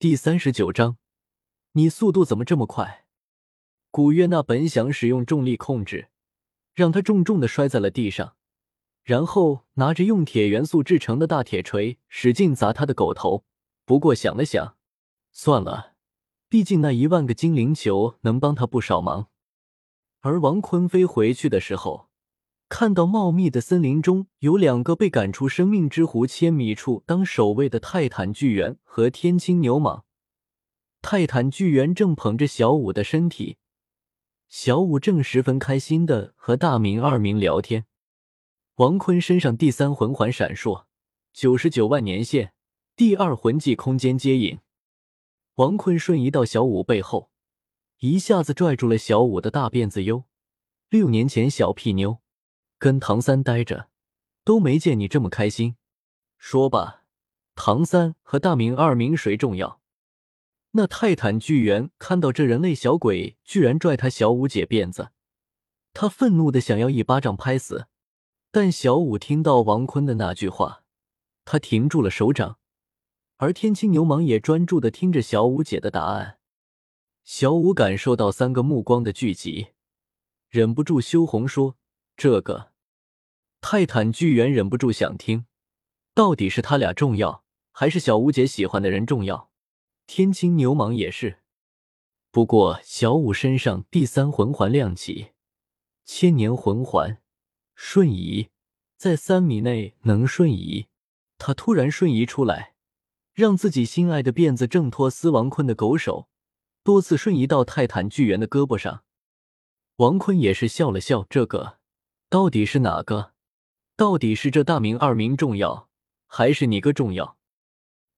第三十九章，你速度怎么这么快？古月娜本想使用重力控制，让他重重的摔在了地上，然后拿着用铁元素制成的大铁锤使劲砸他的狗头。不过想了想，算了，毕竟那一万个精灵球能帮他不少忙。而王坤飞回去的时候。看到茂密的森林中有两个被赶出生命之湖千米处当守卫的泰坦巨猿和天青牛蟒。泰坦巨猿正捧着小五的身体，小五正十分开心的和大明二明聊天。王坤身上第三魂环闪烁，九十九万年限，第二魂技空间接引。王坤瞬移到小五背后，一下子拽住了小五的大辫子。哟，六年前小屁妞。跟唐三待着，都没见你这么开心。说吧，唐三和大明二明谁重要？那泰坦巨猿看到这人类小鬼居然拽他小五姐辫子，他愤怒的想要一巴掌拍死。但小五听到王坤的那句话，他停住了手掌，而天青牛蟒也专注的听着小五姐的答案。小五感受到三个目光的聚集，忍不住羞红说：“这个。”泰坦巨猿忍不住想听，到底是他俩重要，还是小五姐喜欢的人重要？天青牛蟒也是。不过小五身上第三魂环亮起，千年魂环瞬移，在三米内能瞬移。他突然瞬移出来，让自己心爱的辫子挣脱司王坤的狗手，多次瞬移到泰坦巨猿的胳膊上。王坤也是笑了笑，这个到底是哪个？到底是这大名二名重要，还是你哥重要？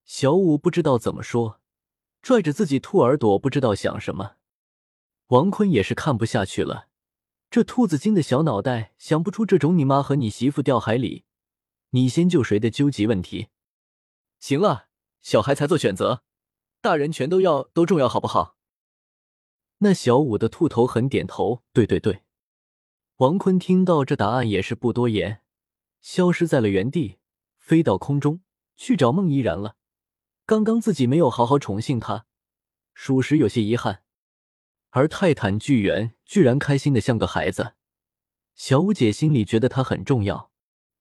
小五不知道怎么说，拽着自己兔耳朵，不知道想什么。王坤也是看不下去了，这兔子精的小脑袋想不出这种你妈和你媳妇掉海里，你先救谁的究极问题。行了，小孩才做选择，大人全都要都重要，好不好？那小五的兔头很点头，对对对。王坤听到这答案也是不多言。消失在了原地，飞到空中去找孟依然了。刚刚自己没有好好宠幸她，属实有些遗憾。而泰坦巨猿居然开心的像个孩子，小五姐心里觉得他很重要。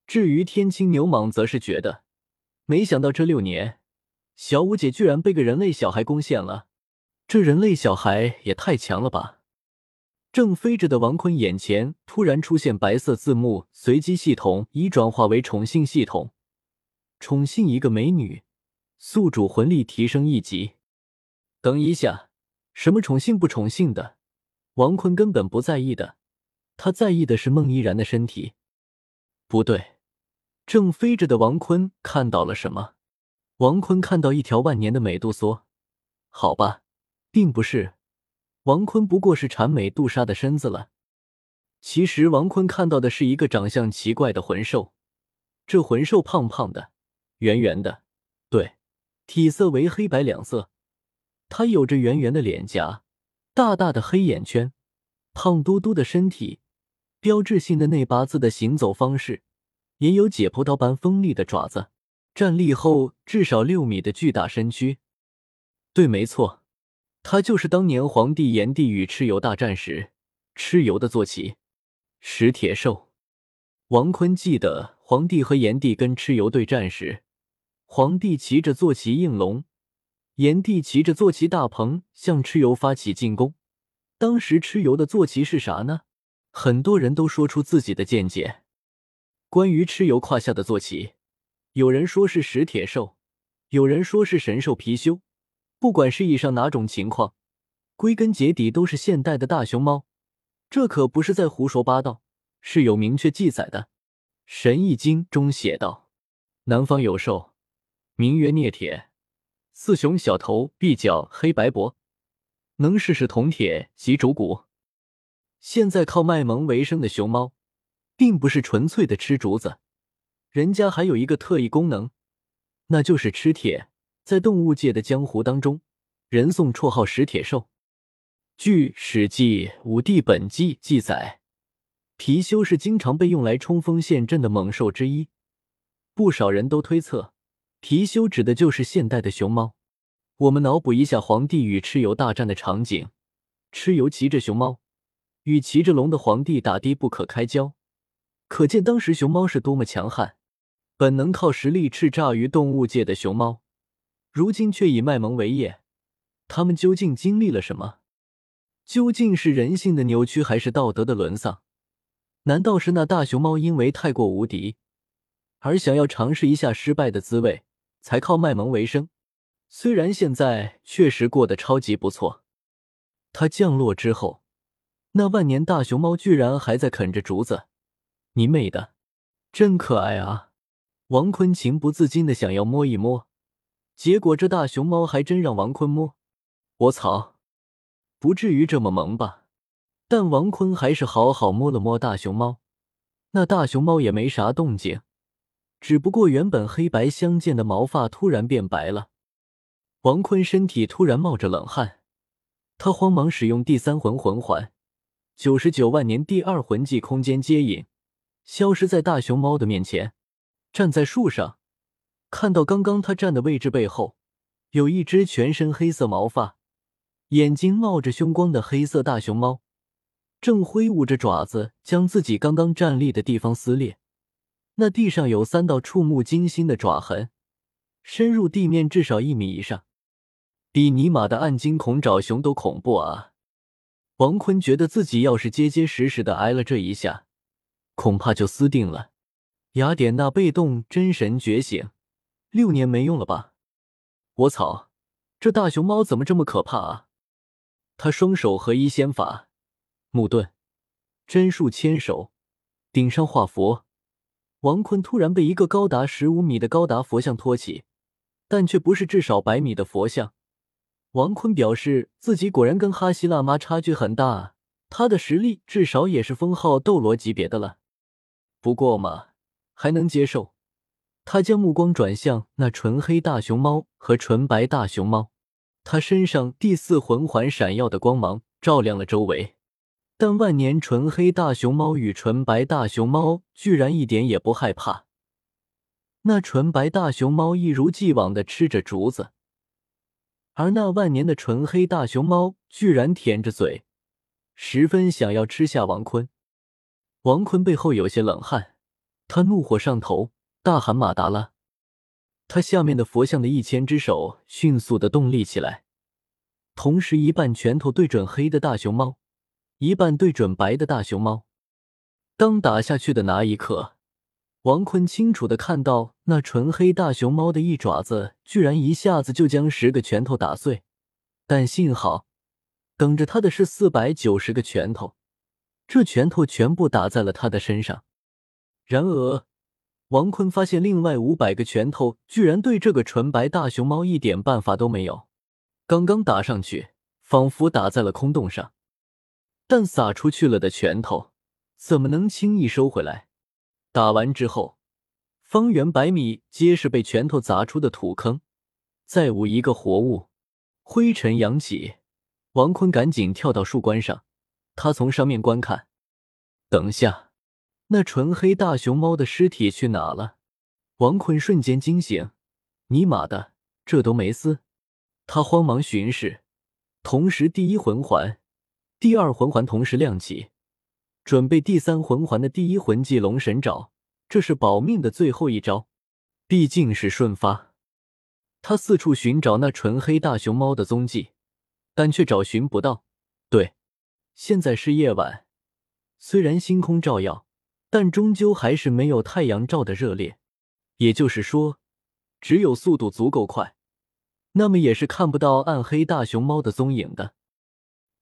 至于天青牛蟒，则是觉得，没想到这六年，小五姐居然被个人类小孩攻陷了。这人类小孩也太强了吧！正飞着的王坤眼前突然出现白色字幕，随机系统已转化为宠幸系统，宠幸一个美女，宿主魂力提升一级。等一下，什么宠幸不宠幸的？王坤根本不在意的，他在意的是孟依然的身体。不对，正飞着的王坤看到了什么？王坤看到一条万年的美杜莎。好吧，并不是。王坤不过是馋美杜莎的身子了。其实王坤看到的是一个长相奇怪的魂兽。这魂兽胖胖的，圆圆的，对，体色为黑白两色。它有着圆圆的脸颊，大大的黑眼圈，胖嘟嘟的身体，标志性的内八字的行走方式，也有解剖刀般锋利的爪子，站立后至少六米的巨大身躯。对，没错。他就是当年皇帝炎帝与蚩尤大战时，蚩尤的坐骑石铁兽。王坤记得皇帝和炎帝跟蚩尤对战时，皇帝骑着坐骑应龙，炎帝骑着坐骑大鹏向蚩尤发起进攻。当时蚩尤的坐骑是啥呢？很多人都说出自己的见解。关于蚩尤胯下的坐骑，有人说是石铁兽，有人说是神兽貔貅。不管是以上哪种情况，归根结底都是现代的大熊猫。这可不是在胡说八道，是有明确记载的。《神异经》中写道：“南方有兽，名曰孽铁，四雄小头，臂角黑白脖，能试试铜铁及竹骨。”现在靠卖萌为生的熊猫，并不是纯粹的吃竹子，人家还有一个特异功能，那就是吃铁。在动物界的江湖当中，人送绰号“石铁兽”。据《史记·武帝本纪》记载，貔貅是经常被用来冲锋陷阵的猛兽之一。不少人都推测，貔貅指的就是现代的熊猫。我们脑补一下皇帝与蚩尤大战的场景：蚩尤骑着熊猫，与骑着龙的皇帝打的不可开交，可见当时熊猫是多么强悍。本能靠实力叱咤于动物界的熊猫，如今却以卖萌为业，他们究竟经历了什么？究竟是人性的扭曲，还是道德的沦丧？难道是那大熊猫因为太过无敌，而想要尝试一下失败的滋味，才靠卖萌为生？虽然现在确实过得超级不错，它降落之后，那万年大熊猫居然还在啃着竹子，你妹的，真可爱啊！王坤情不自禁的想要摸一摸，结果这大熊猫还真让王坤摸。我操，不至于这么萌吧？但王坤还是好好摸了摸大熊猫，那大熊猫也没啥动静，只不过原本黑白相间的毛发突然变白了。王坤身体突然冒着冷汗，他慌忙使用第三魂魂环，九十九万年第二魂技空间接引，消失在大熊猫的面前。站在树上，看到刚刚他站的位置背后，有一只全身黑色毛发、眼睛冒着凶光的黑色大熊猫，正挥舞着爪子将自己刚刚站立的地方撕裂。那地上有三道触目惊心的爪痕，深入地面至少一米以上，比尼玛的暗金恐爪熊都恐怖啊！王坤觉得自己要是结结实实的挨了这一下，恐怕就死定了。雅典娜被动真神觉醒，六年没用了吧？我操，这大熊猫怎么这么可怕啊？他双手合一仙法，木盾，真树牵手，顶上画佛。王坤突然被一个高达十五米的高达佛像托起，但却不是至少百米的佛像。王坤表示自己果然跟哈希辣妈差距很大，他的实力至少也是封号斗罗级别的了。不过嘛。还能接受，他将目光转向那纯黑大熊猫和纯白大熊猫，他身上第四魂环闪耀的光芒照亮了周围，但万年纯黑大熊猫与纯白大熊猫居然一点也不害怕。那纯白大熊猫一如既往的吃着竹子，而那万年的纯黑大熊猫居然舔着嘴，十分想要吃下王坤。王坤背后有些冷汗。他怒火上头，大喊：“马达拉！”他下面的佛像的一千只手迅速的动力起来，同时一半拳头对准黑的大熊猫，一半对准白的大熊猫。当打下去的那一刻，王坤清楚的看到那纯黑大熊猫的一爪子居然一下子就将十个拳头打碎，但幸好，等着他的是四百九十个拳头，这拳头全部打在了他的身上。然而，王坤发现另外五百个拳头居然对这个纯白大熊猫一点办法都没有。刚刚打上去，仿佛打在了空洞上，但撒出去了的拳头怎么能轻易收回来？打完之后，方圆百米皆是被拳头砸出的土坑，再无一个活物。灰尘扬起，王坤赶紧跳到树冠上，他从上面观看。等下。那纯黑大熊猫的尸体去哪了？王坤瞬间惊醒，尼玛的，这都没死！他慌忙巡视，同时第一魂环、第二魂环同时亮起，准备第三魂环的第一魂技龙神爪，这是保命的最后一招，毕竟是瞬发。他四处寻找那纯黑大熊猫的踪迹，但却找寻不到。对，现在是夜晚，虽然星空照耀。但终究还是没有太阳照的热烈，也就是说，只有速度足够快，那么也是看不到暗黑大熊猫的踪影的。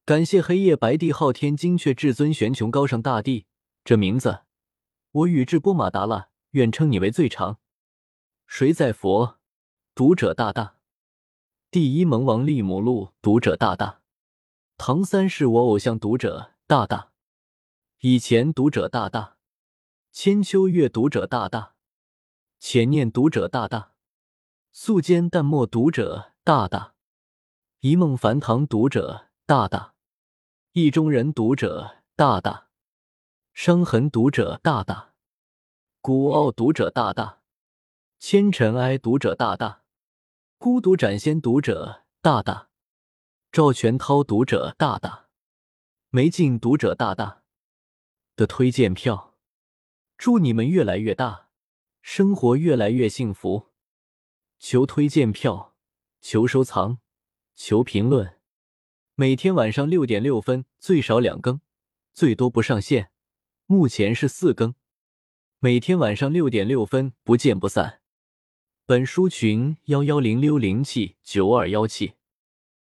感谢黑夜白帝昊天精确至尊玄穹高尚大帝，这名字我宇智波马达拉愿称你为最长。谁在佛？读者大大。第一萌王利姆路，读者大大。唐三是我偶像，读者大大。以前读者大大。千秋月读者大大，浅念读者大大，素笺淡墨读者大大，一梦梵唐读者大大，意中人读者大大，伤痕读者大大，孤傲读者大大，千尘埃读者大大，孤独斩仙读者大大，赵全涛读者大大，没进读者大大的推荐票，祝你们越来越大，生活越来越幸福。求推荐票，求收藏，求评论。每天晚上六点六分，最少两更，最多不上线。目前是四更。每天晚上六点六分，不见不散。本书群幺幺零六零七九二幺七。